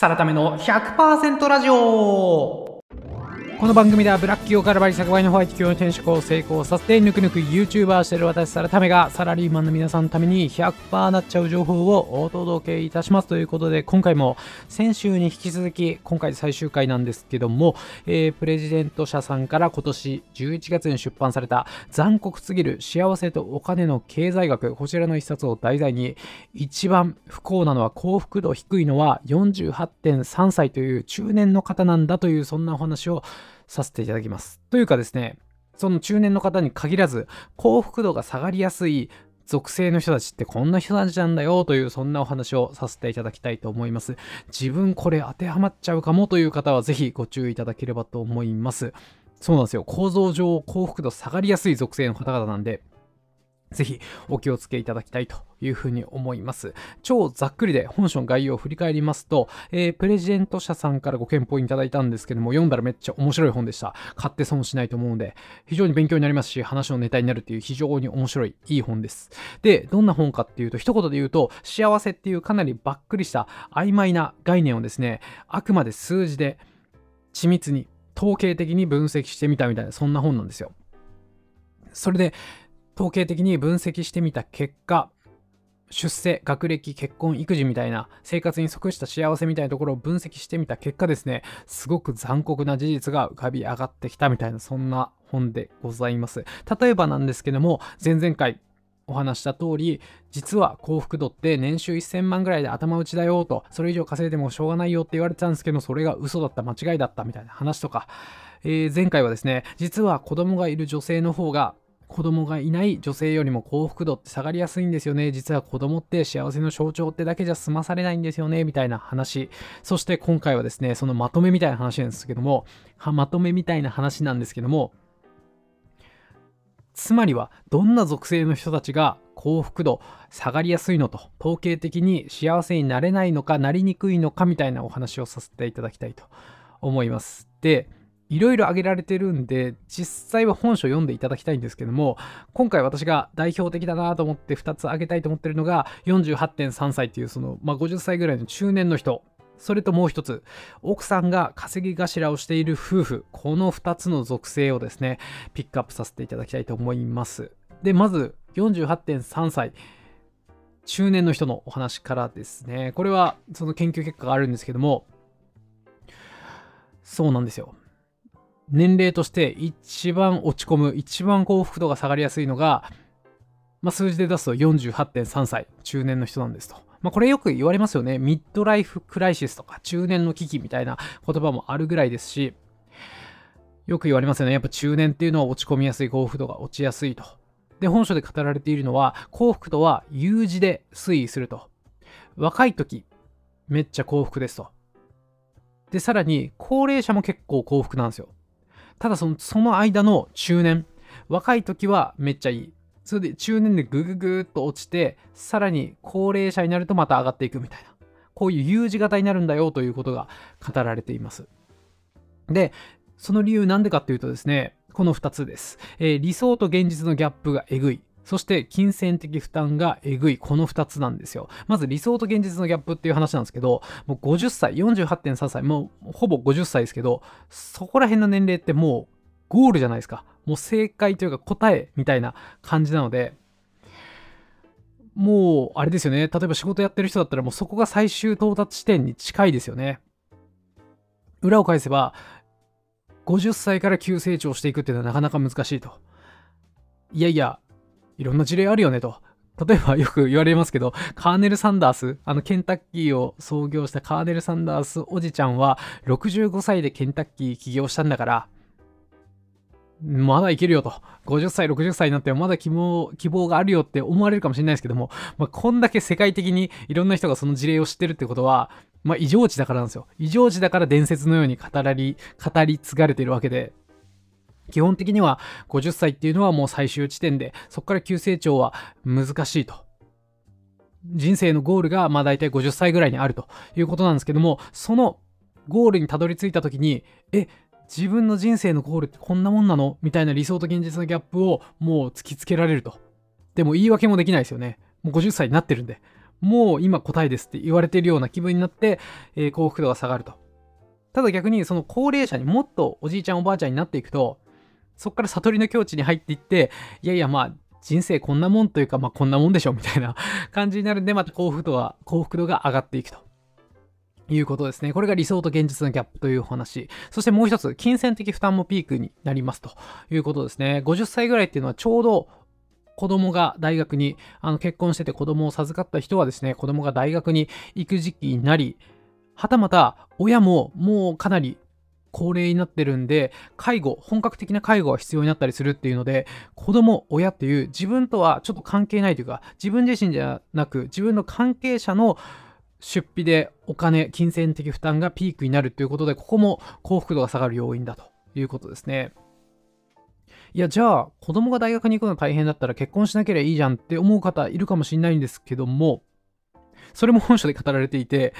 サラタメの100%ラジオ。この番組ではブラック企業からバリ100倍のホワイト企業の転職を成功させてぬくぬく YouTuber してる私サラタメがサラリーマンの皆さんのために100%なっちゃう情報をお届けいたしますということで今回も先週に引き続き今回最終回なんですけども、えー、プレジデント社さんから今年11月に出版された残酷すぎる幸せとお金の経済学こちらの一冊を題材に一番不幸なのは幸福度低いのは48.3歳という中年の方なんだというそんなお話をさせていただきます。というかですね、その中年の方に限らず、幸福度が下がりやすい属性の人たちってこんな人たちなんだよというそんなお話をさせていただきたいと思います。自分これ当てはまっちゃうかもという方はぜひご注意いただければと思います。そうなんですよ。構造上幸福度下がりやすい属性の方々なんで、ぜひお気をつけいただきたいというふうに思います。超ざっくりで本書の概要を振り返りますと、えー、プレジデント社さんからご検討いただいたんですけども、読んだらめっちゃ面白い本でした。買って損しないと思うので、非常に勉強になりますし、話のネタになるっていう非常に面白い、いい本です。で、どんな本かっていうと、一言で言うと、幸せっていうかなりばっくりした曖昧な概念をですね、あくまで数字で緻密に統計的に分析してみたみたいな、そんな本なんですよ。それで、統計的に分析してみた結果、出世、学歴、結婚、育児みたいな生活に即した幸せみたいなところを分析してみた結果ですね、すごく残酷な事実が浮かび上がってきたみたいなそんな本でございます。例えばなんですけども、前々回お話した通り、実は幸福度って年収1000万ぐらいで頭打ちだよと、それ以上稼いでもしょうがないよって言われてたんですけど、それが嘘だった、間違いだったみたいな話とか、えー、前回はですね、実は子供がいる女性の方が子供がいない女性よりも幸福度って下がりやすいんですよね。実は子供って幸せの象徴ってだけじゃ済まされないんですよね。みたいな話。そして今回はですね、そのまとめみたいな話なんですけども、まとめみたいな話なんですけども、つまりはどんな属性の人たちが幸福度下がりやすいのと統計的に幸せになれないのかなりにくいのかみたいなお話をさせていただきたいと思います。で、いろいろ挙げられてるんで、実際は本書読んでいただきたいんですけども、今回私が代表的だなと思って2つ挙げたいと思ってるのが、48.3歳っていうその、まあ、50歳ぐらいの中年の人。それともう一つ、奥さんが稼ぎ頭をしている夫婦。この2つの属性をですね、ピックアップさせていただきたいと思います。で、まず、48.3歳。中年の人のお話からですね。これはその研究結果があるんですけども、そうなんですよ。年齢として一番落ち込む、一番幸福度が下がりやすいのが、まあ、数字で出すと48.3歳、中年の人なんですと。まあ、これよく言われますよね。ミッドライフクライシスとか、中年の危機みたいな言葉もあるぐらいですし、よく言われますよね。やっぱ中年っていうのは落ち込みやすい、幸福度が落ちやすいと。で、本書で語られているのは、幸福度は U 字で推移すると。若い時、めっちゃ幸福ですと。で、さらに、高齢者も結構幸福なんですよ。ただそのその間の中年。若い時はめっちゃいい。それで中年でグググっと落ちてさらに高齢者になるとまた上がっていくみたいな。こういう U 字型になるんだよということが語られています。でその理由なんでかっていうとですねこの2つです、えー、理想と現実のギャップがえぐい。そして金銭的負担がえぐいこの2つなんですよ。まず理想と現実のギャップっていう話なんですけどもう50歳48.3歳もうほぼ50歳ですけどそこら辺の年齢ってもうゴールじゃないですか。もう正解というか答えみたいな感じなのでもうあれですよね。例えば仕事やってる人だったらもうそこが最終到達地点に近いですよね。裏を返せば50歳から急成長していくっていうのはなかなか難しいと。いやいやいろんな事例あるよねと。例えばよく言われますけど、カーネル・サンダース、あのケンタッキーを創業したカーネル・サンダースおじちゃんは65歳でケンタッキー起業したんだから、まだいけるよと。50歳、60歳になってもまだ希望希望があるよって思われるかもしれないですけども、まあ、こんだけ世界的にいろんな人がその事例を知ってるってことは、まあ、異常値だからなんですよ。異常値だから伝説のように語り、語り継がれているわけで、基本的には50歳っていうのはもう最終地点で、そこから急成長は難しいと。人生のゴールがまあ大体50歳ぐらいにあるということなんですけども、そのゴールにたどり着いた時に、え、自分の人生のゴールってこんなもんなの？みたいな理想と現実のギャップをもう突きつけられると。でも言い訳もできないですよね。もう50歳になってるんで。もう今答えですって言われてるような気分になって、えー、幸福度が下がると。ただ逆にその高齢者にもっとおじいちゃんおばあちゃんになっていくと、そこから悟りの境地に入っていって、いやいやまあ人生こんなもんというかまあこんなもんでしょみたいな 感じになるんで、また幸福度は、幸福度が上がっていくと。いうことですね。これが理想と現実のギャップというお話。そしてもう一つ、金銭的負担もピークになりますということですね。50歳ぐらいっていうのはちょうど子供が大学にあの結婚してて子供を授かった人はですね、子供が大学に行く時期になり、はたまた親ももうかなり高齢になってるんで、介護、本格的な介護が必要になったりするっていうので、子供、親っていう自分とはちょっと関係ないというか、自分自身じゃなく、自分の関係者の出費でお金、金銭的負担がピークになるということで、ここも幸福度が下がる要因だということですね。いや、じゃあ、子供が大学に行くのが大変だったら結婚しなければいいじゃんって思う方いるかもしれないんですけども、それも本書で語られていて、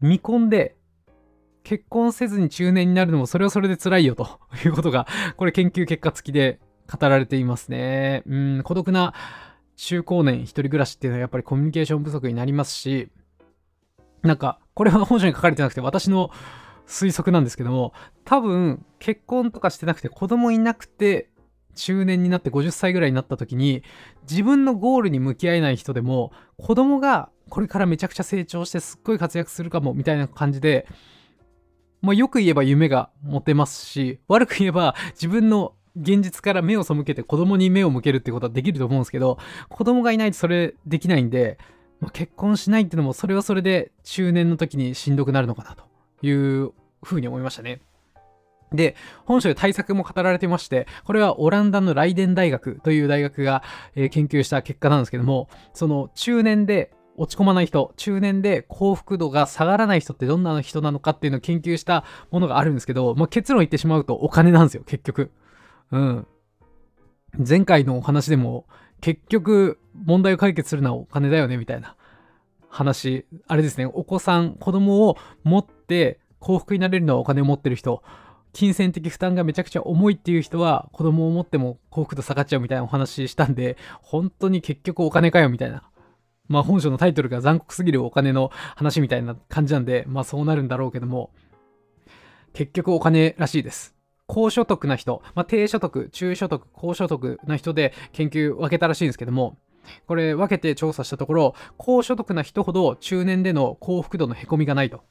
未婚で結婚せずに中年になるのもそれはそれで辛いよと いうことが、これ研究結果付きで語られていますね。うん、孤独な中高年一人暮らしっていうのはやっぱりコミュニケーション不足になりますし、なんか、これは本書に書かれてなくて私の推測なんですけども、多分結婚とかしてなくて子供いなくて中年になって50歳ぐらいになった時に自分のゴールに向き合えない人でも子供がこれからめちゃくちゃ成長してすっごい活躍するかもみたいな感じでまあ、よく言えば夢が持てますし、悪く言えば自分の現実から目を背けて子供に目を向けるってことはできると思うんですけど、子供がいないとそれできないんで、まあ、結婚しないっていうのもそれはそれで中年の時にしんどくなるのかなというふうに思いましたね。で、本書で対策も語られてまして、これはオランダのライデン大学という大学が、えー、研究した結果なんですけども、その中年で落ち込まない人、中年で幸福度が下がらない人ってどんな人なのかっていうのを研究したものがあるんですけど、まあ、結論言ってしまうとお金なんですよ、結局。うん。前回のお話でも、結局問題を解決するのはお金だよね、みたいな話。あれですね、お子さん、子供を持って幸福になれるのはお金を持ってる人。金銭的負担がめちゃくちゃ重いっていう人は子供を持っても幸福度下がっちゃうみたいなお話したんで、本当に結局お金かよみたいなまあ本書のタイトルが残酷すぎるお金の話みたいな感じなんで、まあそうなるんだろうけども、結局お金らしいです。高所得な人、まあ、低所得、中所得、高所得な人で研究分けたらしいんですけども、これ分けて調査したところ、高所得な人ほど中年での幸福度のへこみがないと。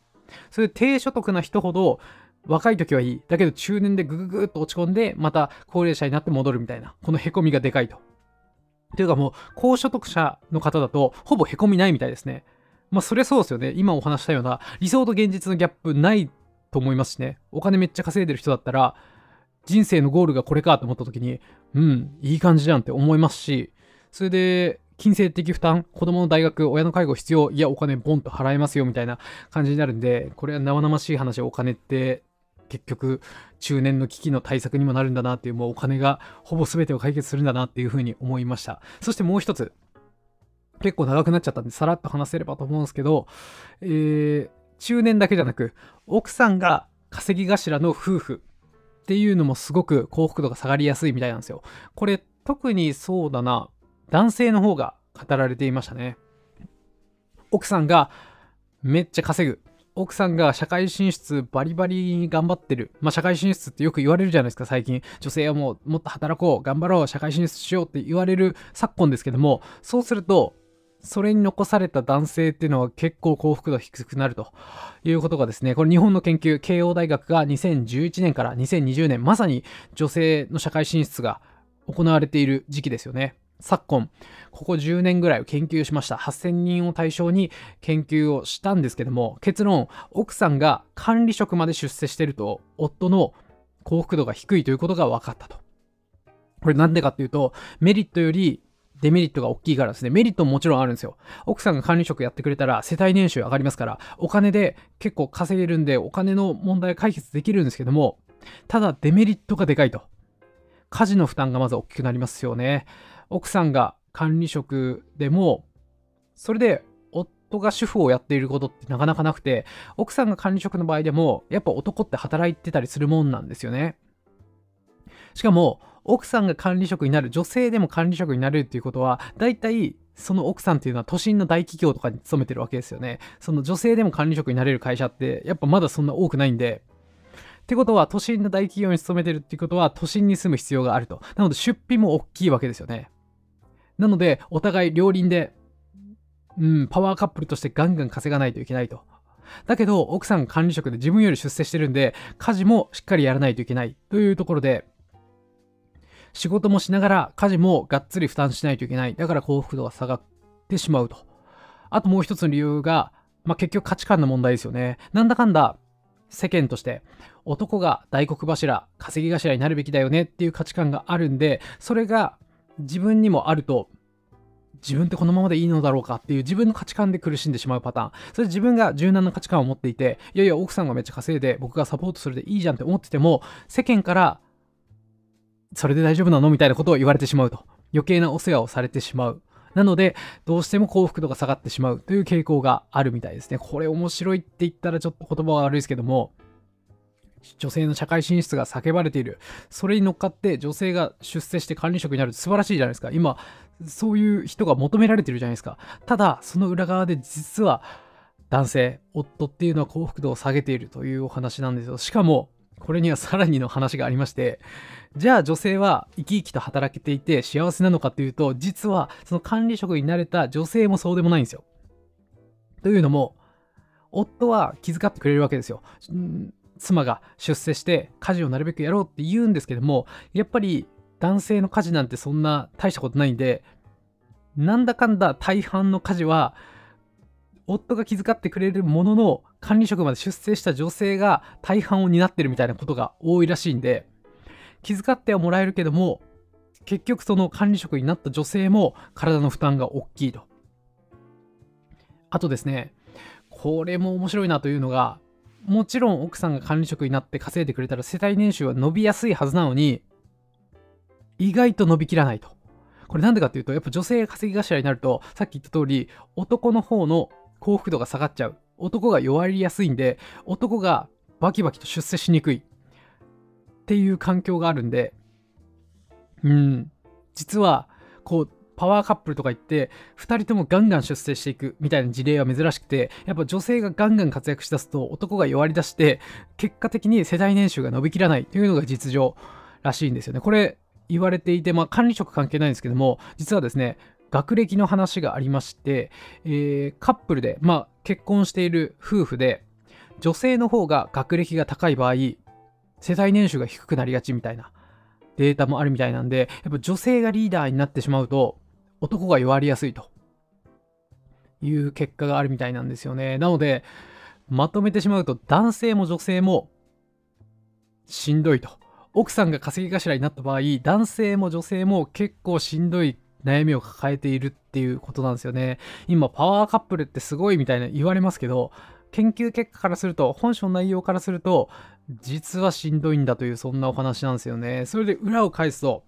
それで低所得な人ほど若い時はいい。だけど中年でぐぐぐっと落ち込んで、また高齢者になって戻るみたいな、このへこみがでかいと。っていうかもう、高所得者の方だと、ほぼ凹みないみたいですね。まあ、それそうですよね。今お話したような、理想と現実のギャップないと思いますしね。お金めっちゃ稼いでる人だったら、人生のゴールがこれかと思った時に、うん、いい感じじゃんって思いますし、それで、金銭的負担、子供の大学、親の介護必要、いや、お金ボンと払えますよみたいな感じになるんで、これは生々しい話、お金って結局中年の危機の対策にもなるんだなっていうもうお金がほぼ全てを解決するんだなっていうふうに思いました。そしてもう一つ結構長くなっちゃったんでさらっと話せればと思うんですけど、えー、中年だけじゃなく奥さんが稼ぎ頭の夫婦っていうのもすごく幸福度が下がりやすいみたいなんですよ。これ特にそうだな男性の方が語られていましたね。奥さんがめっちゃ稼ぐ。奥さんが社会進出バリバリ頑張ってる。まあ、社会進出ってよく言われるじゃないですか、最近。女性はもうもっと働こう、頑張ろう、社会進出しようって言われる昨今ですけども、そうすると、それに残された男性っていうのは結構幸福度低くなるということがですね、これ日本の研究、慶応大学が2011年から2020年、まさに女性の社会進出が行われている時期ですよね。昨今、ここ10年ぐらいを研究しました。8000人を対象に研究をしたんですけども、結論、奥さんが管理職まで出世してると、夫の幸福度が低いということが分かったと。これなんでかっていうと、メリットよりデメリットが大きいからですね、メリットももちろんあるんですよ。奥さんが管理職やってくれたら世帯年収上がりますから、お金で結構稼げるんで、お金の問題解決できるんですけども、ただデメリットがでかいと。家事の負担がまず大きくなりますよね。奥さんが管理職でも、それで夫が主婦をやっていることってなかなかなくて、奥さんが管理職の場合でも、やっぱ男って働いてたりするもんなんですよね。しかも、奥さんが管理職になる、女性でも管理職になるっていうことは、だいたいその奥さんっていうのは都心の大企業とかに勤めてるわけですよね。その女性でも管理職になれる会社ってやっぱまだそんな多くないんで、ってことは都心の大企業に勤めてるっていうことは都心に住む必要があると。なので出費も大きいわけですよね。なのでお互い両輪で、うん、パワーカップルとしてガンガン稼がないといけないと。だけど奥さん管理職で自分より出世してるんで家事もしっかりやらないといけないというところで仕事もしながら家事もがっつり負担しないといけない。だから幸福度が下がってしまうと。あともう一つの理由が、まあ、結局価値観の問題ですよね。なんだかんだ世間として男が大黒柱、稼ぎ頭になるべきだよねっていう価値観があるんで、それが自分にもあると自分ってこのままでいいのだろうかっていう自分の価値観で苦しんでしまうパターン。それ自分が柔軟な価値観を持っていて、いやいや、奥さんがめっちゃ稼いで僕がサポートするでいいじゃんって思ってても、世間からそれで大丈夫なのみたいなことを言われてしまうと。余計なお世話をされてしまう。なので、どうしても幸福度が下がってしまうという傾向があるみたいですね。これ面白いって言ったらちょっと言葉は悪いですけども、女性の社会進出が叫ばれている。それに乗っかって女性が出世して管理職になる素晴らしいじゃないですか。今、そういう人が求められてるじゃないですか。ただ、その裏側で実は男性、夫っていうのは幸福度を下げているというお話なんですよ。しかも、これにはさらにの話がありまして、じゃあ女性は生き生きと働けていて幸せなのかっていうと、実はその管理職になれた女性もそうでもないんですよ。というのも、夫は気遣ってくれるわけですよ。妻が出世して家事をなるべくやろうって言うんですけども、やっぱり男性の家事なんてそんな大したことないんで、なんだかんだ大半の家事は夫が気遣ってくれるものの管理職まで出世した女性が大半を担ってるみたいなことが多いらしいんで気遣ってはもらえるけども結局その管理職になった女性も体の負担が大きいと。あとですねこれも面白いなというのがもちろん奥さんが管理職になって稼いでくれたら世帯年収は伸びやすいはずなのに意外と伸びきらないと。これなんでかっていうとやっぱ女性が稼ぎ頭になるとさっき言った通り男の方の幸福度が下がっちゃう。男が弱りやすいんで、男がバキバキと出世しにくい。っていう環境があるんで、うん、実は、こう、パワーカップルとか言って、2人ともガンガン出世していくみたいな事例は珍しくて、やっぱ女性がガンガン活躍しだすと男が弱りだして、結果的に世代年収が伸びきらないというのが実情らしいんですよね。これ言われていて、まあ管理職関係ないんですけども、実はですね、学歴の話がありまして、えー、カップルで、まあ、結婚している夫婦で、女性の方が学歴が高い場合、世帯年収が低くなりがちみたいなデータもあるみたいなんで、やっぱ女性がリーダーになってしまうと、男が弱りやすいという結果があるみたいなんですよね。なので、まとめてしまうと、男性も女性もしんどいと。奥さんが稼ぎ頭になった場合、男性も女性も結構しんどい悩みを抱えているっていうことなんですよね。今、パワーカップルってすごいみたいな言われますけど、研究結果からすると、本書の内容からすると、実はしんどいんだというそんなお話なんですよね。それで裏を返すと、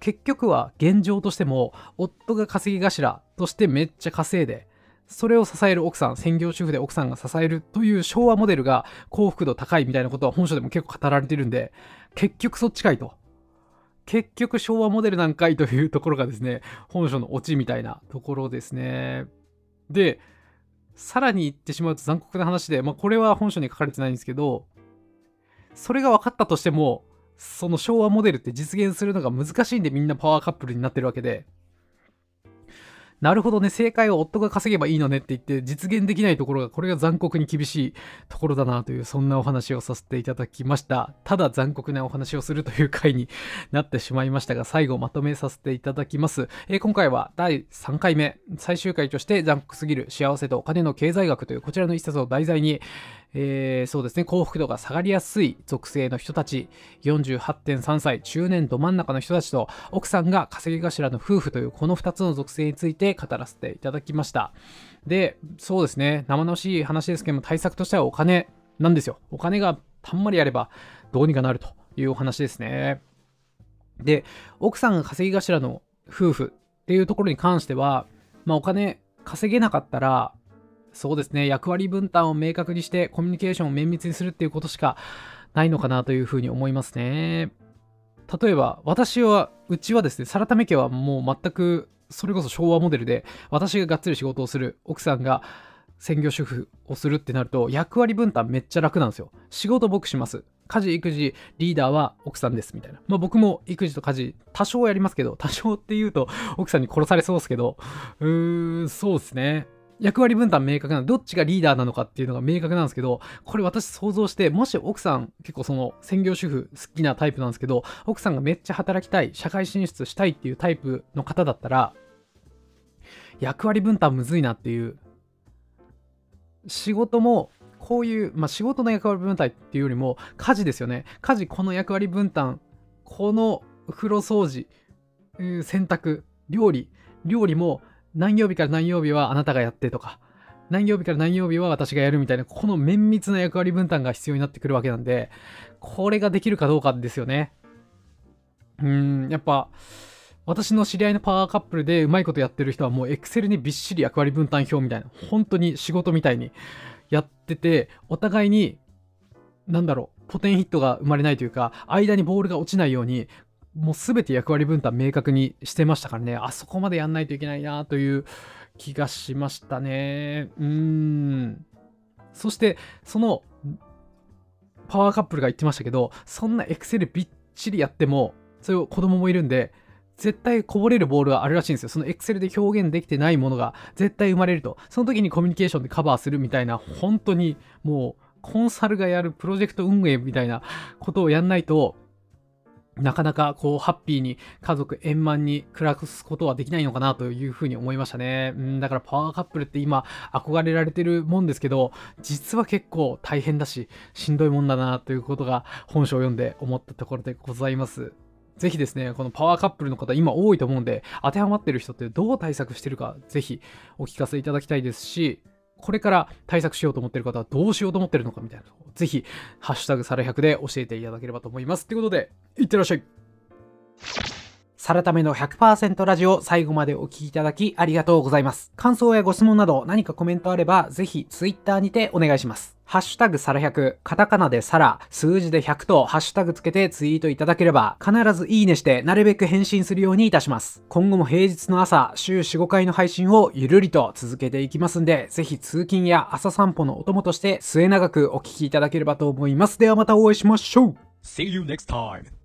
結局は現状としても、夫が稼ぎ頭としてめっちゃ稼いで、それを支える奥さん、専業主婦で奥さんが支えるという昭和モデルが幸福度高いみたいなことは本書でも結構語られてるんで、結局そっちかいと。結局昭和モデルなんかいというところがですね、本書のオチみたいなところですね。で、さらに言ってしまうと残酷な話で、まあこれは本書に書かれてないんですけど、それが分かったとしても、その昭和モデルって実現するのが難しいんでみんなパワーカップルになってるわけで、なるほどね、正解は夫が稼げばいいのねって言って実現できないところが、これが残酷に厳しいところだなという、そんなお話をさせていただきました。ただ残酷なお話をするという回になってしまいましたが、最後まとめさせていただきます。えー、今回は第3回目、最終回として残酷すぎる幸せとお金の経済学というこちらの一冊を題材に、えー、そうですね、幸福度が下がりやすい属性の人たち、48.3歳、中年ど真ん中の人たちと、奥さんが稼ぎ頭の夫婦というこの2つの属性について語らせていただきました。で、そうですね、生々しい話ですけども、対策としてはお金なんですよ。お金がたんまりあればどうにかなるというお話ですね。で、奥さんが稼ぎ頭の夫婦っていうところに関しては、まあ、お金稼げなかったら、そうですね、役割分担を明確にしてコミュニケーションを綿密にするっていうことしかないのかなというふうに思いますね。例えば、私は、うちはですね、サラタメ家はもう全く、それこそ昭和モデルで、私ががっつり仕事をする、奥さんが専業主婦をするってなると、役割分担めっちゃ楽なんですよ。仕事僕します。家事、育児、リーダーは奥さんですみたいな。まあ僕も育児と家事多少やりますけど、多少って言うと奥さんに殺されそうですけど、うーん、そうですね。役割分担明確などっちがリーダーなのかっていうのが明確なんですけど、これ私想像して、もし奥さん結構その専業主婦好きなタイプなんですけど、奥さんがめっちゃ働きたい、社会進出したいっていうタイプの方だったら、役割分担むずいなっていう仕事もこういう、まあ、仕事の役割分担っていうよりも家事ですよね。家事この役割分担この風呂掃除洗濯料理料理も何曜日から何曜日はあなたがやってとか何曜日から何曜日は私がやるみたいなこの綿密な役割分担が必要になってくるわけなんでこれができるかどうかですよね。うーんやっぱ私の知り合いのパワーカップルでうまいことやってる人はもう Excel にびっしり役割分担表みたいな、本当に仕事みたいにやってて、お互いに、なんだろう、ポテンヒットが生まれないというか、間にボールが落ちないように、もう全て役割分担明確にしてましたからね、あそこまでやんないといけないなという気がしましたね。うーん。そして、その、パワーカップルが言ってましたけど、そんな Excel びっちりやっても、そういう子供もいるんで、絶対こぼれるボールがあるらしいんですよ。その Excel で表現できてないものが絶対生まれると。その時にコミュニケーションでカバーするみたいな、本当にもうコンサルがやるプロジェクト運営みたいなことをやんないと、なかなかこうハッピーに家族円満に暮らすことはできないのかなというふうに思いましたね。うん、だからパワーカップルって今憧れられてるもんですけど、実は結構大変だし、しんどいもんだなということが本書を読んで思ったところでございます。ぜひですね、このパワーカップルの方今多いと思うんで、当てはまってる人ってどう対策してるか、ぜひお聞かせいただきたいですし、これから対策しようと思ってる方はどうしようと思ってるのかみたいなのを、ぜひ、ハッシュタグサラ100で教えていただければと思います。ということで、いってらっしゃいサラタメの100%ラジオ最後までお聴きいただきありがとうございます。感想やご質問など何かコメントあればぜひ Twitter にてお願いします。ハッシュタグサラ100、カタカナでサラ、数字で100とハッシュタグつけてツイートいただければ必ずいいねしてなるべく返信するようにいたします。今後も平日の朝、週4、5回の配信をゆるりと続けていきますんで、ぜひ通勤や朝散歩のお供として末永くお聴きいただければと思います。ではまたお会いしましょう See you next time!